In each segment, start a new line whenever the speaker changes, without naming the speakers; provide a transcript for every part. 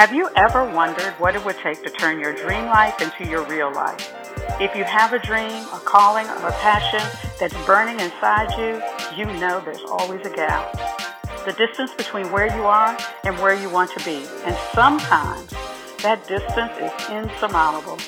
Have you ever wondered what it would take to turn your dream life into your real life? If you have a dream, a calling, or a passion that's burning inside you, you know there's always a gap. The distance between where you are and where you want to be. And sometimes that distance is insurmountable.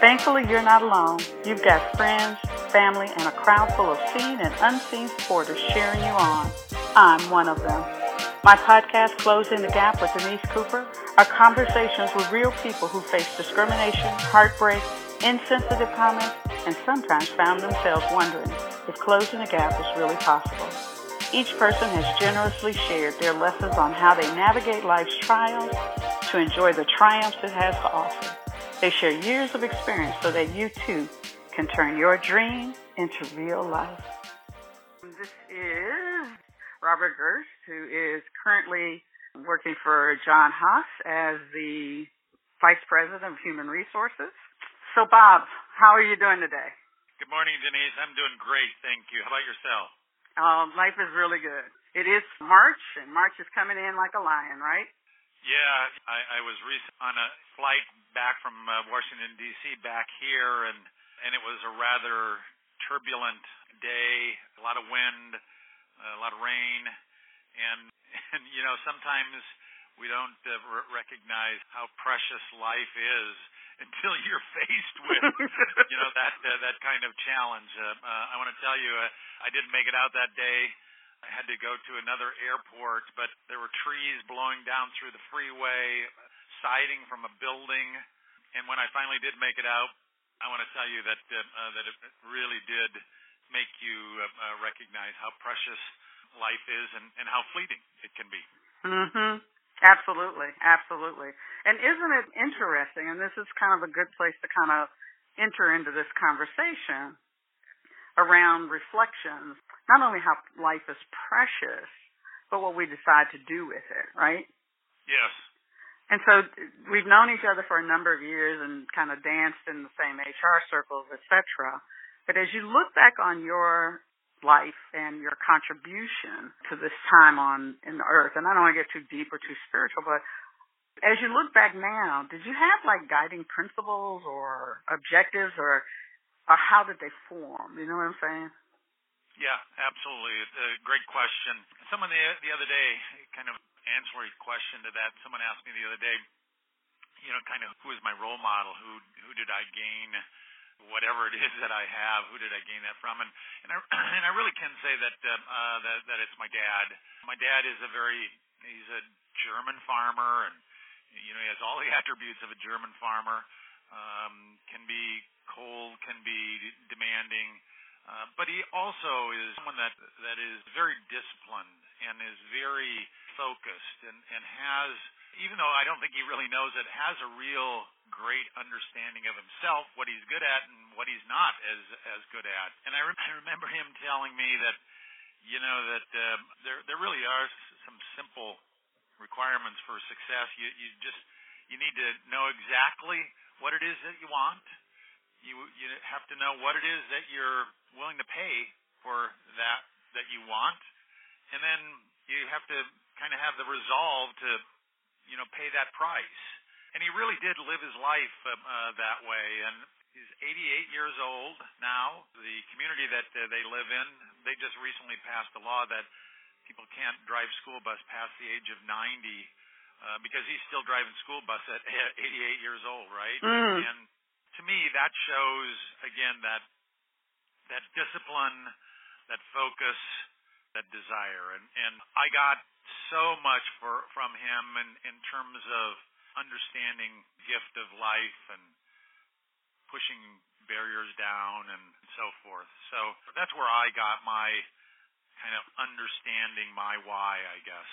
Thankfully, you're not alone. You've got friends, family, and a crowd full of seen and unseen supporters cheering you on. I'm one of them. My podcast, Closing the Gap with Denise Cooper, are conversations with real people who face discrimination, heartbreak, insensitive comments, and sometimes found themselves wondering if closing the gap is really possible. Each person has generously shared their lessons on how they navigate life's trials to enjoy the triumphs it has to offer. They share years of experience so that you too can turn your dream into real life. This is Robert Gerst, who is currently working for John Haas as the Vice President of Human Resources. So, Bob, how are you doing today?
Good morning, Denise. I'm doing great, thank you. How about yourself?
Um, life is really good. It is March, and March is coming in like a lion, right?
Yeah, I, I was recent on a flight back from uh, Washington D.C. back here, and and it was a rather turbulent day, a lot of wind, a lot of rain, and and you know sometimes we don't uh, r- recognize how precious life is until you're faced with you know that uh, that kind of challenge. Uh, uh, I want to tell you, uh, I didn't make it out that day. I had to go to another airport, but there were trees blowing down through the freeway, siding from a building, and when I finally did make it out, I want to tell you that uh, uh, that it really did make you uh, uh, recognize how precious life is and, and how fleeting it can be.
Mhm. Absolutely, absolutely. And isn't it interesting? And this is kind of a good place to kind of enter into this conversation around reflections. Not only how life is precious, but what we decide to do with it, right?
Yes.
And so we've known each other for a number of years and kind of danced in the same HR circles, etc. But as you look back on your life and your contribution to this time on in the earth. And I don't want to get too deep or too spiritual, but as you look back now, did you have like guiding principles or objectives or or how did they form? You know what I'm saying?
Yeah, absolutely. It's a great question. Someone the the other day, kind of ancillary question to that, someone asked me the other day, you know, kind of who is my role model? Who who did I gain whatever it is that I have, who did I gain that from? And and I and I really can say that um, uh, that that it's my dad. My dad is a very he's a German farmer, and you know he has all the attributes of a German farmer. Um, can be cold, can be demanding, uh, but he also is someone that that is very disciplined and is very focused and and has even though I don't think he really knows it, has a real great understanding of himself, what he's good at and what he's not as as good at. And I, re- I remember him telling me that, you know, that um, there there really are some simple requirements for success. You you just you need to know exactly what it is that you want. You you have to know what it is that you're willing to pay for that that you want, and then you have to kind of have the resolve to you know, pay that price. And he really did live his life um, uh, that way. And he's 88 years old now. The community that uh, they live in, they just recently passed a law that people can't drive school bus past the age of 90 uh, because he's still driving school bus at 88 years old, right?
Mm.
And to me, that shows again that that discipline, that focus, that desire. And and I got so much for from him in in terms of understanding gift of life and pushing barriers down and so forth. So that's where I got my kind of understanding my why, I guess.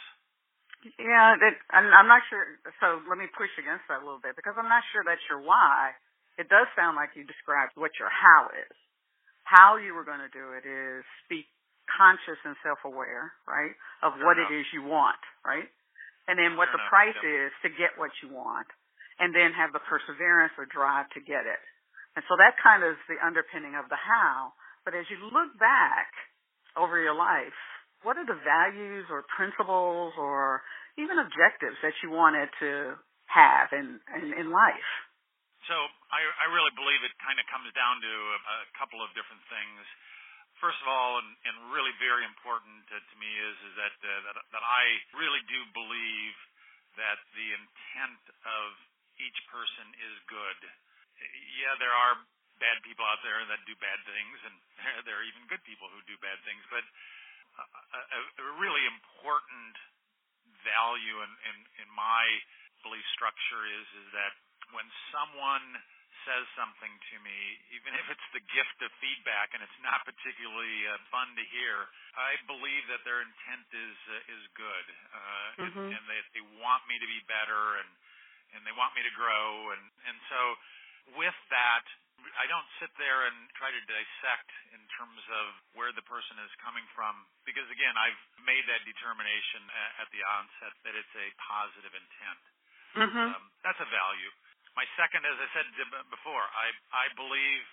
Yeah, that, I'm, I'm not sure. So let me push against that a little bit because I'm not sure that's your why. It does sound like you described what your how is. How you were going to do it is speak conscious and self-aware, right, of what it is you want, right? And then what
Fair
the
enough,
price
yep.
is to get what you want, and then have the perseverance or drive to get it. And so that kind of is the underpinning of the how. But as you look back over your life, what are the values or principles or even objectives that you wanted to have in in, in life?
So I, I really believe it kind of comes down to a, a couple of different things. First of all, and, and really very important to, to me is is that, uh, that that I really do believe that the intent of each person is good. Yeah, there are bad people out there that do bad things, and there are even good people who do bad things. But a, a, a really important value in, in, in my belief structure is is that when someone says something to me, even if it's the gift of feedback and it's not particularly uh, fun to hear, I believe that their intent is uh, is good, uh, mm-hmm. and, and they they want me to be better and and they want me to grow and and so with that I don't sit there and try to dissect in terms of where the person is coming from because again I've made that determination at, the onset that it's a positive intent.
Mm-hmm. Um,
that's a value. My second, as I said before, I I believe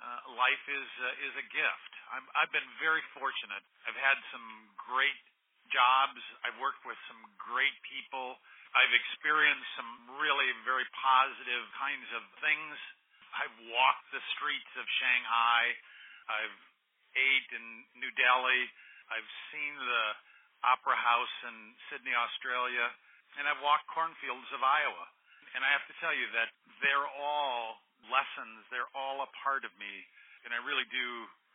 uh, life is uh, is a gift. I'm, I've been very fortunate. I've had some great jobs. I've worked with some great people. I've experienced some really very positive kinds of things. I've walked the streets of Shanghai. I've ate in New Delhi. I've seen the Opera House in Sydney, Australia, and I've walked cornfields of Iowa. And I have to tell you that they're all lessons. They're all a part of me, and I really do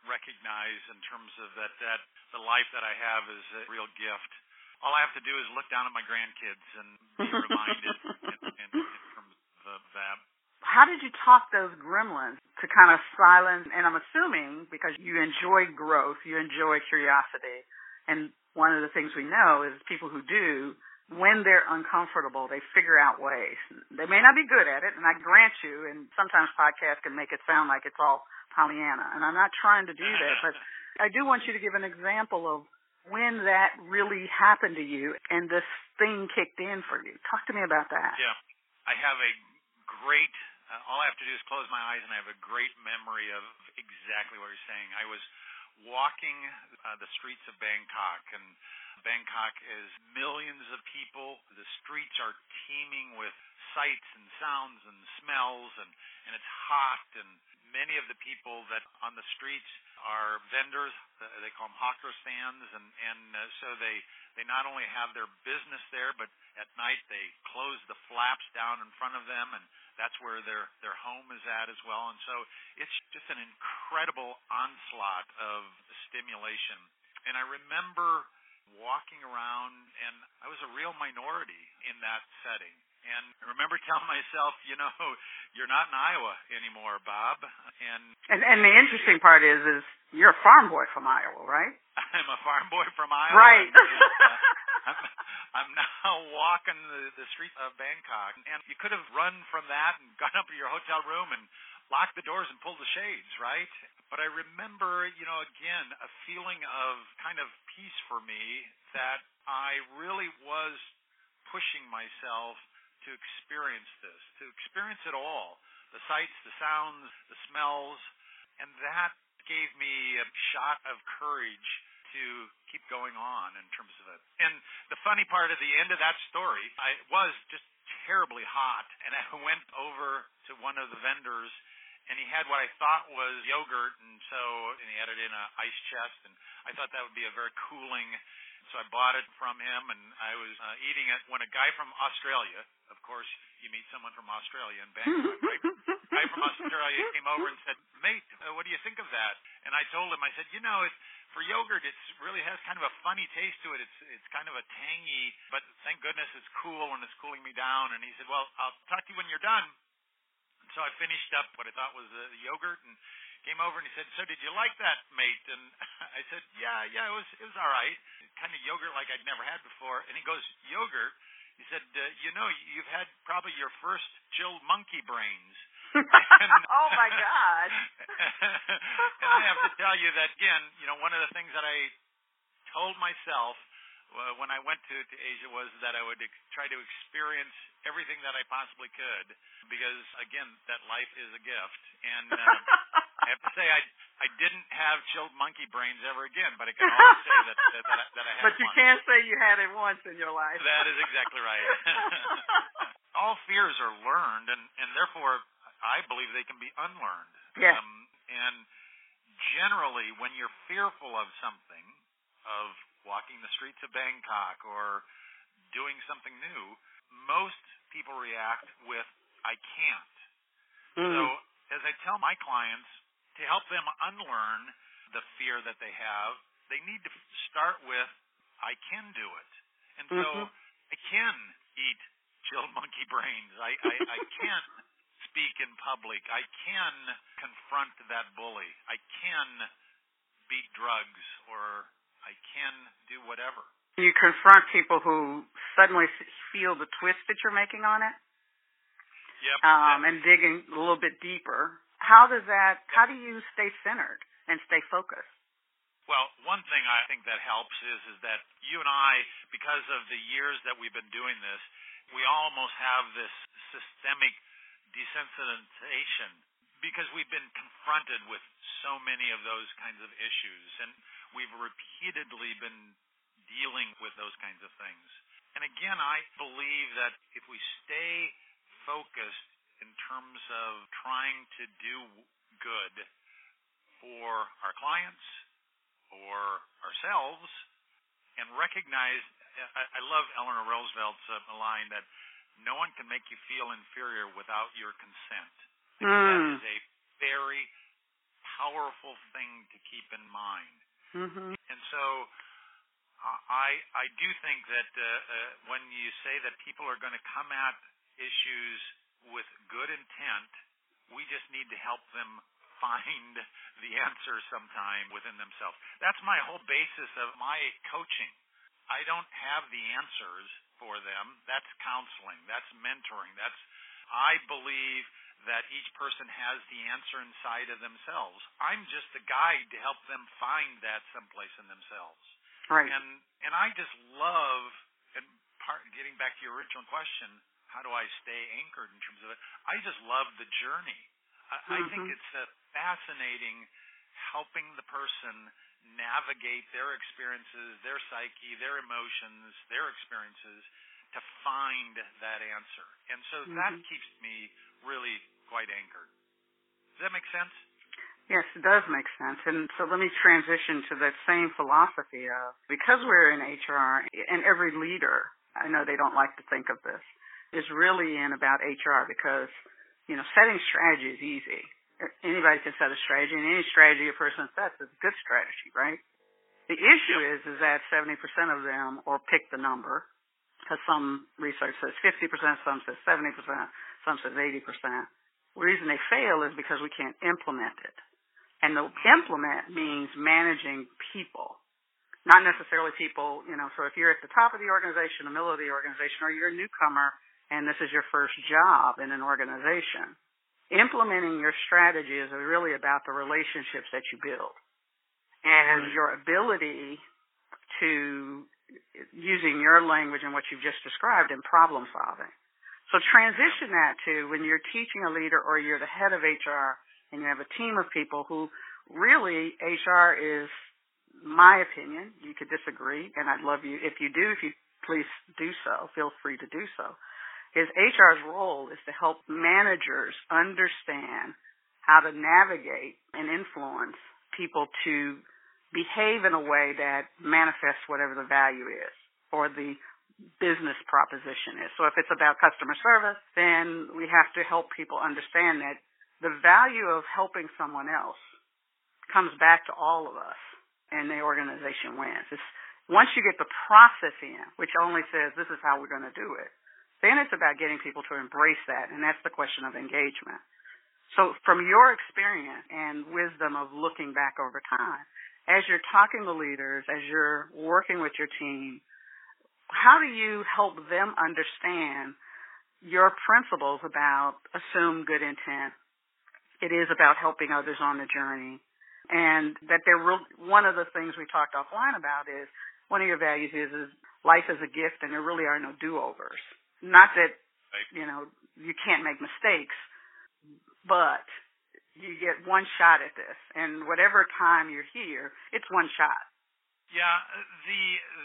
recognize in terms of that that the life that I have is a real gift all I have to do is look down at my grandkids and be reminded in, in, in terms of that.
How did you talk those gremlins to kind of silence? And I'm assuming because you enjoy growth, you enjoy curiosity, and one of the things we know is people who do, when they're uncomfortable, they figure out ways. They may not be good at it, and I grant you, and sometimes podcasts can make it sound like it's all Pollyanna, and I'm not trying to do that, but I do want you to give an example of when that really happened to you and this thing kicked in for you. Talk to me about that.
Yeah. I have a great, uh, all I have to do is close my eyes and I have a great memory of exactly what you're saying. I was walking uh, the streets of Bangkok and Bangkok is millions of people. The streets are teeming with sights and sounds and smells and and it's hot and many of the people that on the streets are vendors. They call them hawker stands, and and uh, so they they not only have their business there, but at night they close the flaps down in front of them, and that's where their their home is at as well. And so it's just an incredible onslaught of stimulation. And I remember walking around, and I was a real minority in that setting and I remember telling myself, you know, you're not in Iowa anymore, Bob. And
and, and the interesting part is, is you're a farm boy from Iowa, right?
I'm a farm boy from Iowa.
Right.
And, uh, I'm, I'm now walking the, the streets of Bangkok, and you could have run from that and gone up to your hotel room and locked the doors and pulled the shades, right? But I remember, you know, again, a feeling of kind of peace for me that I really was pushing myself to experience this, to experience it all the sights, the sounds, the smells, and that gave me a shot of courage to keep going on in terms of it. And the funny part of the end of that story, I was just terribly hot, and I went over to one of the vendors and he had what I thought was yogurt, and so and he had it in an ice chest, and I thought that would be a very cooling so I bought it from him, and I was uh, eating it when a guy from Australia, of course, you meet someone from Australia in Bangkok. right? a guy from Australia came over and said, "Mate, uh, what do you think of that?" And I told him, I said, "You know, it, for yogurt, it really has kind of a funny taste to it. It's it's kind of a tangy, but thank goodness it's cool when it's cooling me down." And he said, "Well, I'll talk to you when you're done." So I finished up what I thought was the yogurt and came over and he said, "So did you like that, mate?" And I said, "Yeah, yeah, it was it was all right. Kind of yogurt like I'd never had before." And he goes, "Yogurt?" He said, uh, "You know, you've had probably your first chilled monkey brains."
and, oh my God!
and I have to tell you that again. You know, one of the things that I told myself when I went to, to Asia was that I would ex- try to experience everything that I possibly could because again, that life is a gift. And uh, I have to say, I I didn't have chilled monkey brains ever again, but I can always say that that, that, I, that I had.
But you can't say you had it once in your life.
That is exactly right. All fears are learned, and and therefore I believe they can be unlearned.
Yeah.
Um, and generally, when you're fearful of something, of walking the streets of Bangkok or doing something new, most people react with "I can't."
Mm.
So, as I tell my clients, to help them unlearn the fear that they have, they need to start with "I can do it," and so
Mhm.
I can eat chilled monkey brains. I I, I can speak in public. I can confront that bully. I can beat drugs, or I can do whatever.
You confront people who suddenly feel the twist that you're making on it,
Yep.
um, and digging a little bit deeper. How does that? How do you stay centered and stay focused?
Well, one thing I think that helps is is that you and I, because of the years that we've been doing this, we almost have this systemic desensitization because we've been confronted with so many of those kinds of issues and we've repeatedly been dealing with those kinds of things. And again, I believe that if we stay focused in terms of trying to do good for our clients, or ourselves, and recognize I, I love Eleanor Roosevelt's uh, line that no one can make you feel inferior without your consent.
Mm.
That is a very powerful thing to keep in mind.
Mm-hmm.
And so uh, I I do think that uh, uh, when you say that people are going to come at issues with good intent, we just need to help them find the answer sometime within themselves. That's my whole basis of my coaching. I don't have the answers for them. That's counseling. That's mentoring. That's I believe that each person has the answer inside of themselves. I'm just a guide to help them find that someplace in themselves.
Right.
And and I just love and part getting back to your original question, how do I stay anchored in terms of it? I just love the journey. I, I think
Mhm.
it's uh, fascinating helping the person navigate their experiences, their psyche, their emotions, their experiences to find that answer. And so that
Mhm.
keeps me really quite anchored. Does that make sense?
Yes, it does make sense. And so let me transition to that same philosophy of because we're in HR and every leader, I know they don't like to think of this, is really in about HR because, you know, setting strategy is easy. Anybody can set a strategy and any strategy a person sets is a good strategy, right? The issue is is that 70% of them, or pick the number, because some research says 50%, some says 70%, some says 80%. The reason they fail is because we can't implement it. And the implement means managing people, not necessarily people, you know, so if you're at the top of the organization, the middle of the organization, or you're a newcomer and this is your first job in an organization, implementing your strategy is really about the relationships that you build and your ability to using your language and what you've just described in problem solving. So transition that to when you're teaching a leader or you're the head of HR and you have a team of people who really HR is my opinion. You could disagree and I'd love you if you do, if you please do so, feel free to do so. Is HR's role is to help managers understand how to navigate and influence people to behave in a way that manifests whatever the value is or the business proposition is. So if it's about customer service, then we have to help people understand that the value of helping someone else comes back to all of us and the organization wins. It's, once you get the process in, which only says this is how we're going to do it, then it's about getting people to embrace that, and that's the question of engagement. So from your experience and wisdom of looking back over time, as you're talking to leaders, as you're working with your team, how do you help them understand your principles about assume good intent? It is about helping others on the journey. And that they're real, one of the things we talked offline about is one of your values is, is life is a gift and there really are no do-overs. Not that, you know, you can't make mistakes, but you get one shot at this. And whatever time you're here, it's one shot.
Yeah, the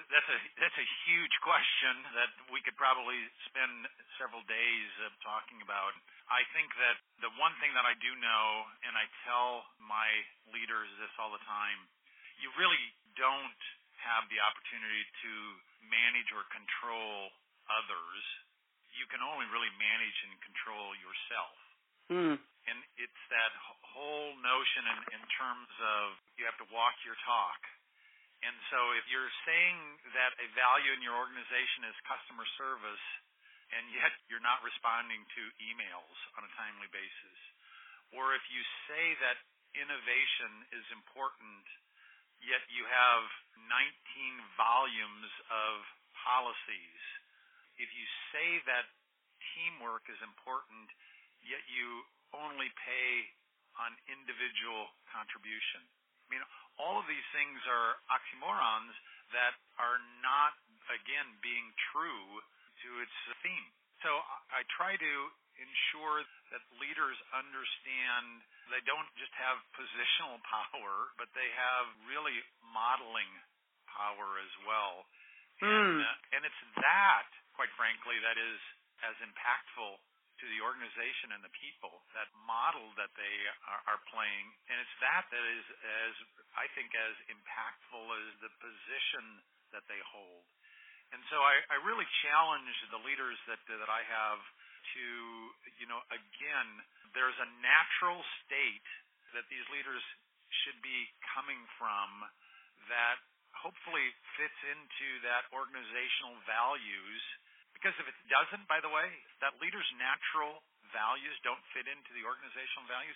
that's a that's a huge question that we could probably spend several days uh, talking about. I think that the one thing that I do know, and I tell my leaders this all the time, you really don't have the opportunity to manage or control others. You can only really manage and control yourself.
Mm.
And it's that whole notion in, in terms of you have to walk your talk. And so if you're saying that a value in your organization is customer service, and yet you're not responding to emails on a timely basis, or if you say that innovation is important, yet you have 19 volumes of policies, if you say that teamwork is important, yet you only pay on individual contribution. I mean, all of these things are oxymorons that are not, again, being true to its theme. So I try to ensure that leaders understand they don't just have positional power, but they have really modeling power as well.
Mm.
And, uh, and it's that, quite frankly, that is as impactful to the organization and the people, that model that they are, playing, and it's that that is as I think as impactful as the position that they hold. And so I, I really challenge the leaders that that I have to, you know, again, there's a natural state that these leaders should be coming from that hopefully fits into that organizational values because if it doesn't, by the way, that leader's natural values don't fit into the organizational values,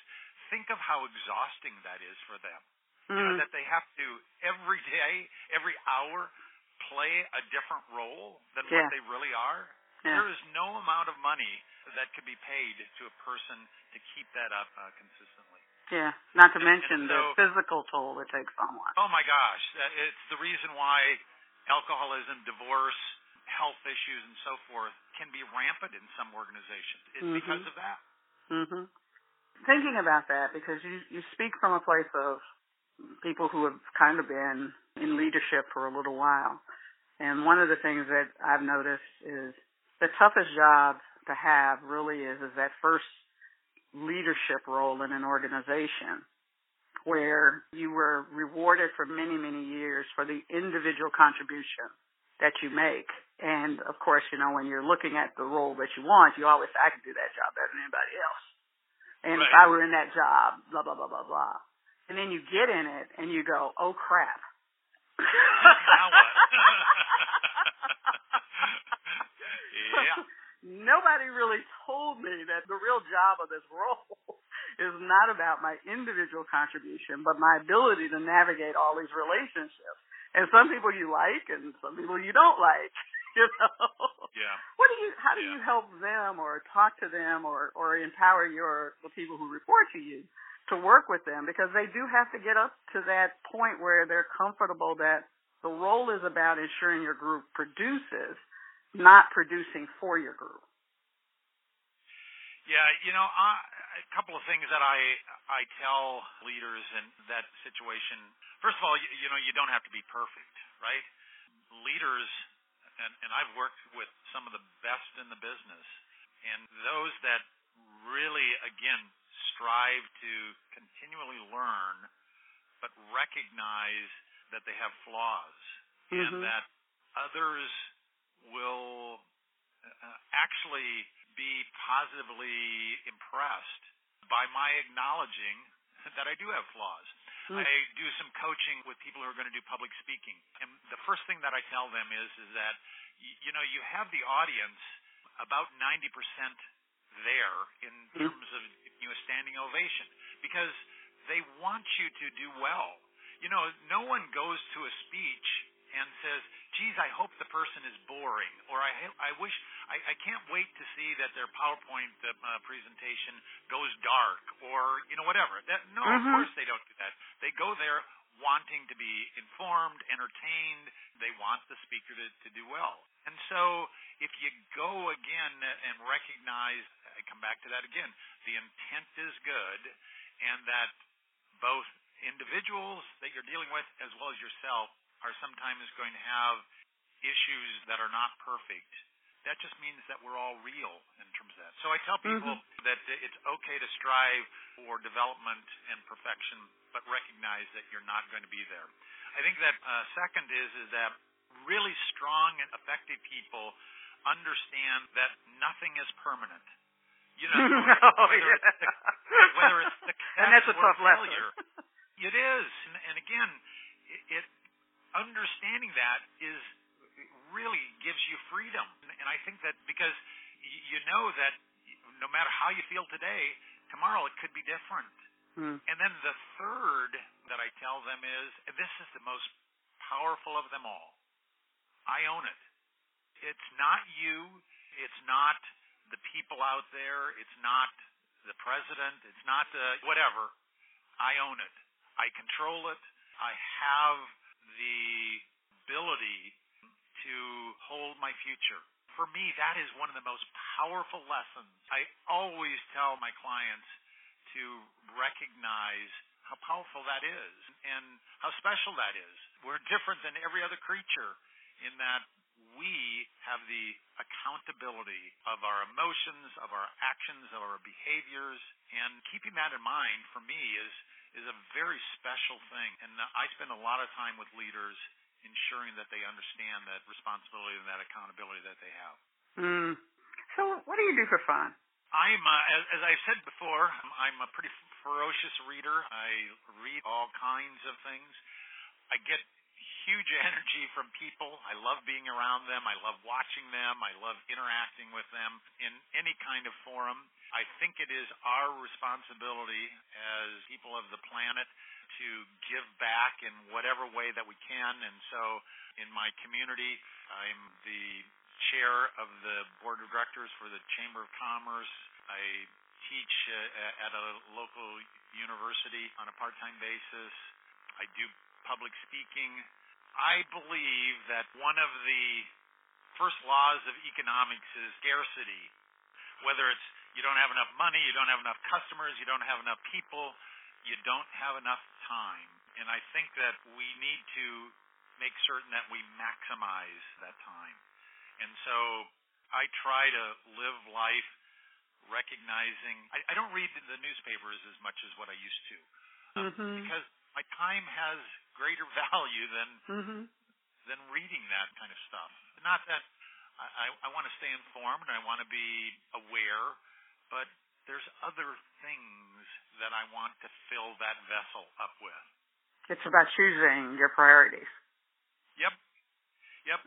think of how exhausting that is for them.
Mm.
You know, that they have to every day, every hour, play a different role than
yeah.
what they really are.
Yeah.
There is no amount of money that could be paid to a person to keep that up uh, consistently.
Yeah, not to
and,
mention
and so,
the physical toll it takes on one.
Oh my gosh, it's the reason why alcoholism, divorce, health issues and so forth can be rampant in some organizations. It's
mm-hmm.
because of that.
Mhm. Thinking about that because you you speak from a place of people who have kind of been in leadership for a little while. And one of the things that I've noticed is the toughest job to have really is is that first leadership role in an organization where you were rewarded for many, many years for the individual contribution that you make and of course, you know, when you're looking at the role that you want, you always say, I can do that job better than anybody else. And
right.
if I were in that job, blah, blah, blah, blah, blah. And then you get in it and you go, oh crap.
now what? yeah.
Nobody really told me that the real job of this role is not about my individual contribution, but my ability to navigate all these relationships. And some people you like and some people you don't like. you know.
Yeah.
What do you? How do
yeah.
you help them, or talk to them, or or empower your the people who report to you to work with them because they do have to get up to that point where they're comfortable that the role is about ensuring your group produces, not producing for your group.
Yeah, you know, I, a couple of things that I I tell leaders in that situation. First of all, you, you know, you don't have to be perfect, right? Leaders and, and I've worked with some of the best in the business, and those that really, again, strive to continually learn, but recognize that they have flaws,
mm-hmm.
and that others will uh, actually be positively impressed by my acknowledging that I do have flaws. I do some coaching with people who are going to do public speaking, and the first thing that I tell them is is that you know you have the audience about 90% there in
mm-hmm.
terms of you know standing ovation because they want you to do well. You know, no one goes to a speech and says, "Geez, I hope the person is boring," or "I I wish I, I can't wait to see that their PowerPoint uh, presentation goes dark," or you know whatever. That, no,
mm-hmm.
of course they don't do that. They go there wanting to be informed, entertained. They want the speaker to, to do well. And so if you go again and recognize, I come back to that again, the intent is good, and that both individuals that you're dealing with as well as yourself are sometimes going to have issues that are not perfect, that just means that we're all real in terms of that. So I tell people mm-hmm. that it's okay to strive for development and perfection, but recognize that you're not going to be there. I think that uh, second is is that really strong and effective people understand that nothing is permanent. You know,
oh, whether,
yeah. it's the, whether it's success
and that's a tough
failure,
lesson.
it is. And, and again, understanding that is really gives you freedom. And I think that because you know that no matter how you feel today, tomorrow it could be different.
Mm.
And then the third that I tell them is, this is the most powerful of them all, I own it. It's not you. It's not the people out there. It's not the president. It's not the whatever. I own it. I control it. I have the ability to hold my future. For me, that is one of the most powerful lessons. I always tell my clients to recognize how powerful that is and how special that is. We're different than every other creature in that we have the accountability of our emotions, of our actions, of our behaviors, and keeping that in mind for me is very special thing. And I spend a lot of time with leaders ensuring that they understand that responsibility and that accountability that they have.
Mm. So, what do you do for fun?
I'm, uh, as, as I've said before, I'm a pretty ferocious reader. I read all kinds of things. I get huge energy from people. I love being around them. I love watching them. I love interacting with them in any kind of forum. I think it is our responsibility as people of the planet to give back in whatever way that we can. And so in my community, I'm the chair of the board of directors for the Chamber of Commerce. I teach uh, at a local university on a part-time basis. I do public speaking. I believe that one of the first laws of economics is scarcity. Whether it's you don't have enough money, you don't have enough customers, you don't have enough people, you don't have enough time. And I think that we need to make certain that we maximize that time. And so I try to live life recognizing I, I don't read the newspapers as much as what I used to.
Um, mm-hmm.
Because my time has greater value than
mm-hmm.
than reading that kind of stuff. Not that I, I, I want to stay informed and I want to be aware, but there's other things that I want to fill that vessel up with.
It's about choosing your priorities.
Yep. Yep.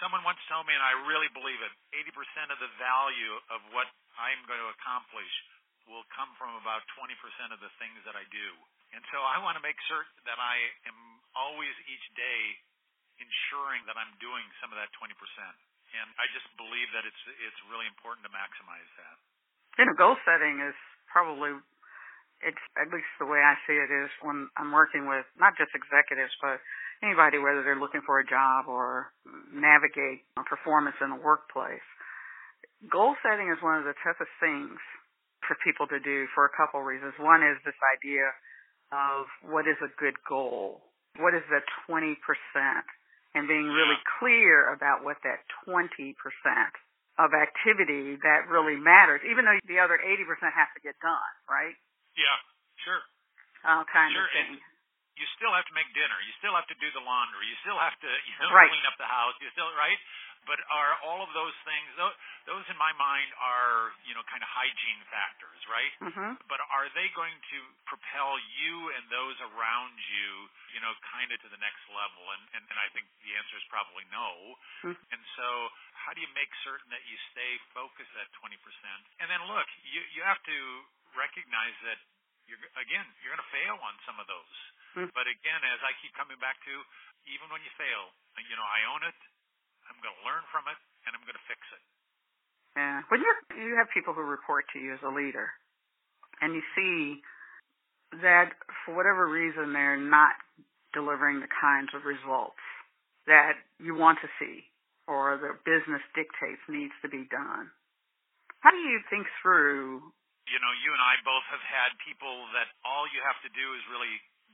Someone once told me, and I really believe it, 80% of the value of what I'm going to accomplish will come from about 20% of the things that I do. And so I want to make certain that I am always each day ensuring that I'm doing some of that 20%. And I just believe that it's it's really important to maximize that.
You know, goal setting is probably it's at least the way I see it is when I'm working with not just executives but anybody whether they're looking for a job or navigate performance in the workplace. Goal setting is one of the toughest things for people to do for a couple reasons. One is this idea of what is a good goal. What is the 20%? And being really clear about what that 20% of activity that really matters, even though the other 80% has to get done, right?
Yeah, sure.
All kind
sure.
of things.
you still have to make dinner. You still have to do the laundry. You still have to you know,
right.
clean up the house. You still right. But are all of those things those, those in my mind are you know kind of hygiene factors, right?
Mm-hmm.
But are they going to propel you and those around you, you know, kind of to the next level? And and, and I think the answer is probably no.
Mm-hmm.
And so, how do you make certain that you stay focused at 20%? And then look, you you have to recognize that you're again you're going to fail on some of those.
Mm-hmm.
But again, as I keep coming back to, even when you fail, you know, I own it. I'm going to learn from it, and I'm going to fix it.
Yeah. When you you have people who report to you as a leader, and you see that for whatever reason they're not delivering the kinds of results that you want to see, or the business dictates needs to be done. How do you think through?
You know, you and I both have had people that all you have to do is really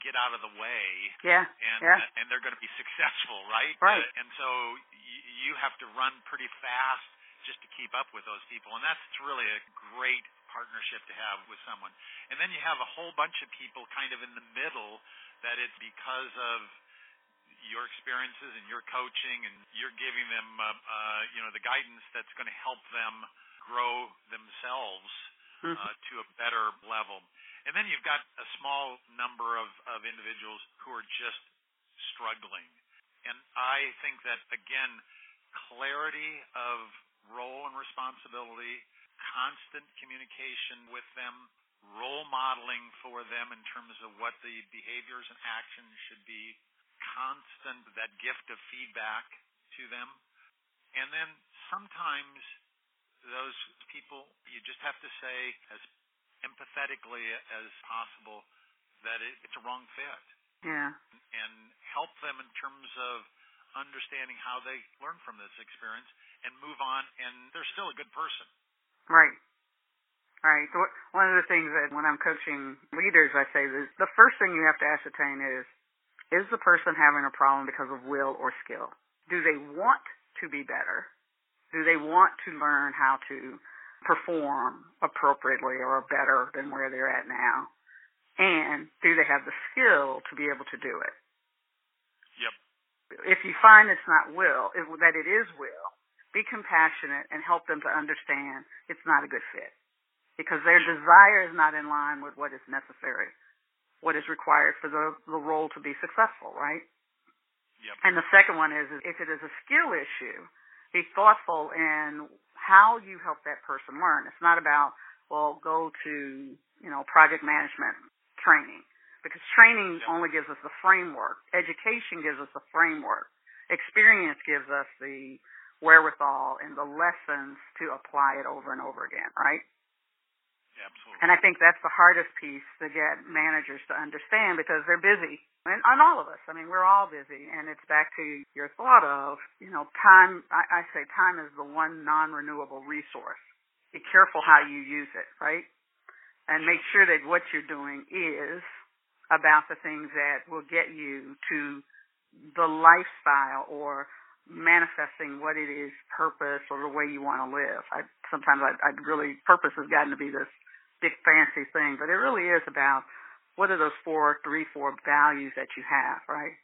get out of the way.
Yeah.
And
yeah.
and they're going to be successful, right?
Right.
Uh, and so y- you have to run pretty fast just to keep up with those people, and that's really a great partnership to have with someone. And then you have a whole bunch of people kind of in the middle that it's because of your experiences and your coaching and you're giving them uh, uh, you know the guidance that's going to help them grow themselves
Mm-hmm.
uh, to a better level. And then you've got a small number of, of individuals who are just struggling. And I think that, again, clarity of role and responsibility, constant communication with them, role modeling for them in terms of what the behaviors and actions should be, constant, that gift of feedback to them. And then sometimes those people, you just have to say as empathetically as possible that it, it's a wrong fit.
Yeah.
And help them in terms of understanding how they learn from this experience and move on, and they're still a good person.
Right. Right. So one of the things that when I'm coaching leaders, I say is the first thing you have to ascertain is, is the person having a problem because of will or skill? Do they want to be better? Do they want to learn how to perform appropriately or better than where they're at now? And do they have the skill to be able to do it?
Yep.
If you find it's not will, if, that it is will, be compassionate and help them to understand it's not a good fit because their desire is not in line with what is necessary, what is required for the, the role to be successful, right?
Yep.
And the second one is if it is a skill issue, be thoughtful in how you help that person learn. It's not about, well, go to, you know, project management training because training only gives us the framework. Education gives us the framework. Experience gives us the wherewithal and the lessons to apply it over and over again, right?
Absolutely.
And I think that's the hardest piece to get managers to understand because they're busy. And, and all of us. I mean, we're all busy. And it's back to your thought of, you know, time. I, I say time is the one non-renewable resource. Be careful how you use it, right? And make sure that what you're doing is about the things that will get you to the lifestyle or manifesting what it is purpose or the way you want to live. I sometimes I, I really purpose has gotten to be this big fancy thing, but it really is about what are those four, three, four values that you have, right?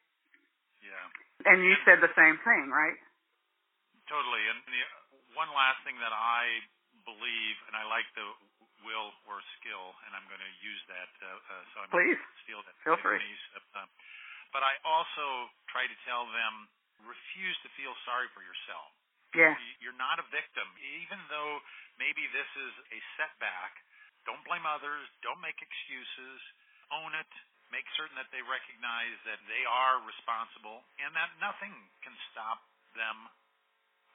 Yeah.
And you said the same thing, right?
Totally. And the one last thing that I believe, and I like the will or skill, and I'm going to use that, uh, uh, so I'm
Please.
going to steal that.
Feel free.
Uh, but I also try to tell them, refuse to feel sorry for yourself.
Yeah.
You're not a victim. Even though maybe this is a setback, don't blame others. Don't make excuses. Own it. Make certain that they recognize that they are responsible and that nothing can stop them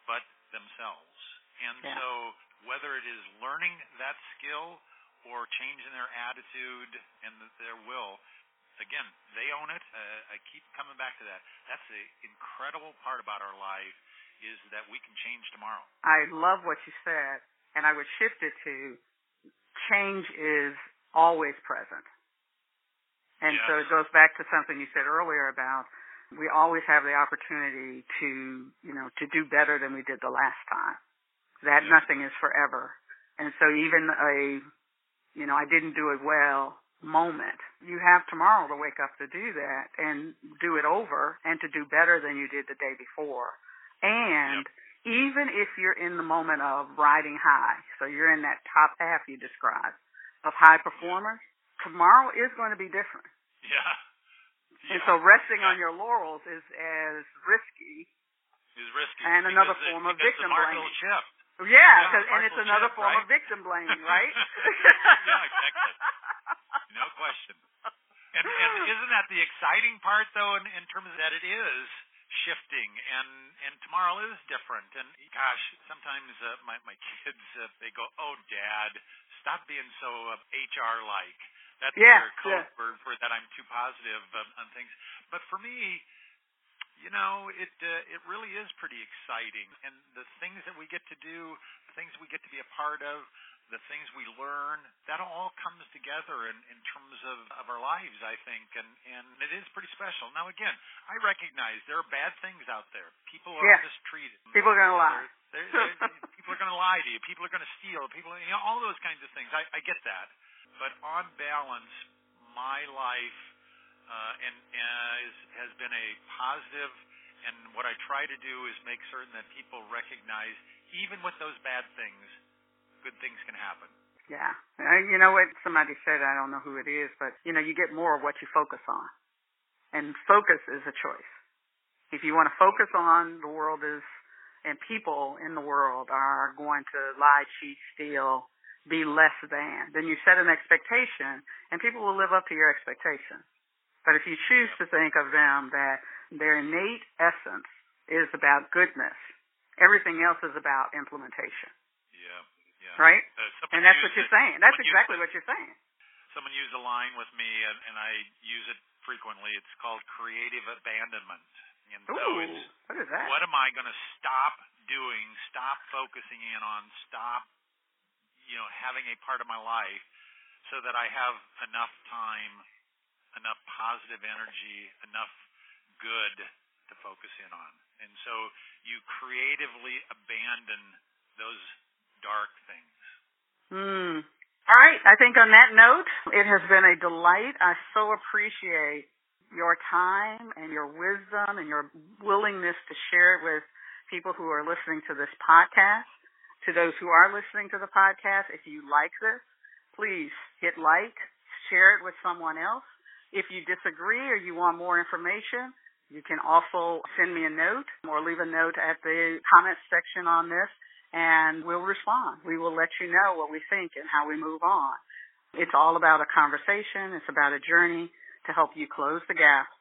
but themselves. And
Yeah.
so, whether it is learning that skill or changing their attitude and their will, again, they own it. Uh, I keep coming back to that. That's the incredible part about our life is that we can change tomorrow.
I love what you said, and I would shift it to change is always present. And so it goes back to something you said earlier about we always have the opportunity to, you know, to do better than we did the last time. That
Yes.
nothing is forever. And so even a, you know, I didn't do it well moment, you have tomorrow to wake up to do that and do it over and to do better than you did the day before. And even if you're in the moment of riding high, so you're in that top half you described of high performers, tomorrow is going to be different.
Yeah.
And so resting
Yeah.
on your laurels is as risky.
is risky.
and another form
it,
of victim blaming.
shift.
Yeah,
Yeah,
and it's another
shift,
form
right?
of victim blaming, right?
yeah, exactly. No question. And, and isn't that the exciting part, though, in, in terms of that it is shifting, and and tomorrow is different. And gosh, sometimes uh, my my kids uh, they go, "Oh, Dad, stop being so uh, HR like." That's
Yeah,
their code
yeah.
word for that I'm too positive um, on things. But for me, you know, it uh, it really is pretty exciting, and the things that we get to do, the things we get to be a part of, the things we learn, that all comes together in, in terms of, of our lives, I think, and, and it is pretty special. Now, again, I recognize there are bad things out there. People are
yeah.
mistreated.
People are going to lie.
They're, they're, they're, people are going to lie to you. People are going to steal. People, you know, all those kinds of things. I, I get that, but on balance, my life uh, and, and is, has been a positive. And what I try to do is make certain that people recognize, even with those bad things, good things can happen.
Yeah. Uh, you know what somebody said, I don't know who it is, but you know, you get more of what you focus on. And focus is a choice. If you want to focus on the world is and people in the world are going to lie, cheat, steal, be less than, then you set an expectation and people will live up to your expectation. But if you choose to think of them that their innate essence is about goodness, everything else is about implementation.
Yeah. Yeah.
Right?
Uh,
and that's what you're saying. That's exactly what you're saying.
Someone used a line with me, and, and I use it frequently. It's called creative abandonment. And
Ooh,
so it's,
what is that?
What am I going to stop doing, stop focusing in on, stop, you know, having a part of my life so that I have enough time, enough positive energy, enough good to focus in on. And so you creatively abandon those dark things.
Hmm. All right. I think on that note, it has been a delight. I so appreciate your time and your wisdom and your willingness to share it with people who are listening to this podcast. To those who are listening to the podcast, if you like this, please hit like, share it with someone else. If you disagree or you want more information, you can also send me a note or leave a note at the comments section on this and we'll respond. We will let you know what we think and how we move on. It's all about a conversation. It's about a journey to help you close the gap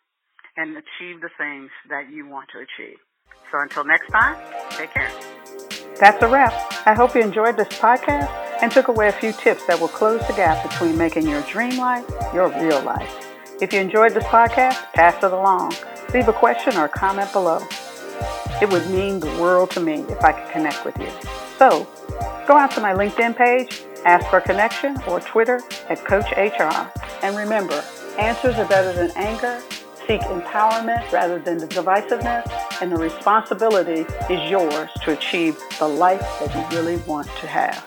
and achieve the things that you want to achieve. So until next time, take care. That's a wrap. I hope you enjoyed this podcast and took away a few tips that will close the gap between making your dream life your real life. If you enjoyed this podcast, pass it along. Leave a question or comment below. It would mean the world to me if I could connect with you. So, go out to my LinkedIn page, ask for a connection, or Twitter at Coach HR. And remember, answers are better than anger. Seek empowerment rather than the divisiveness, and the responsibility is yours to achieve the life that you really want to have.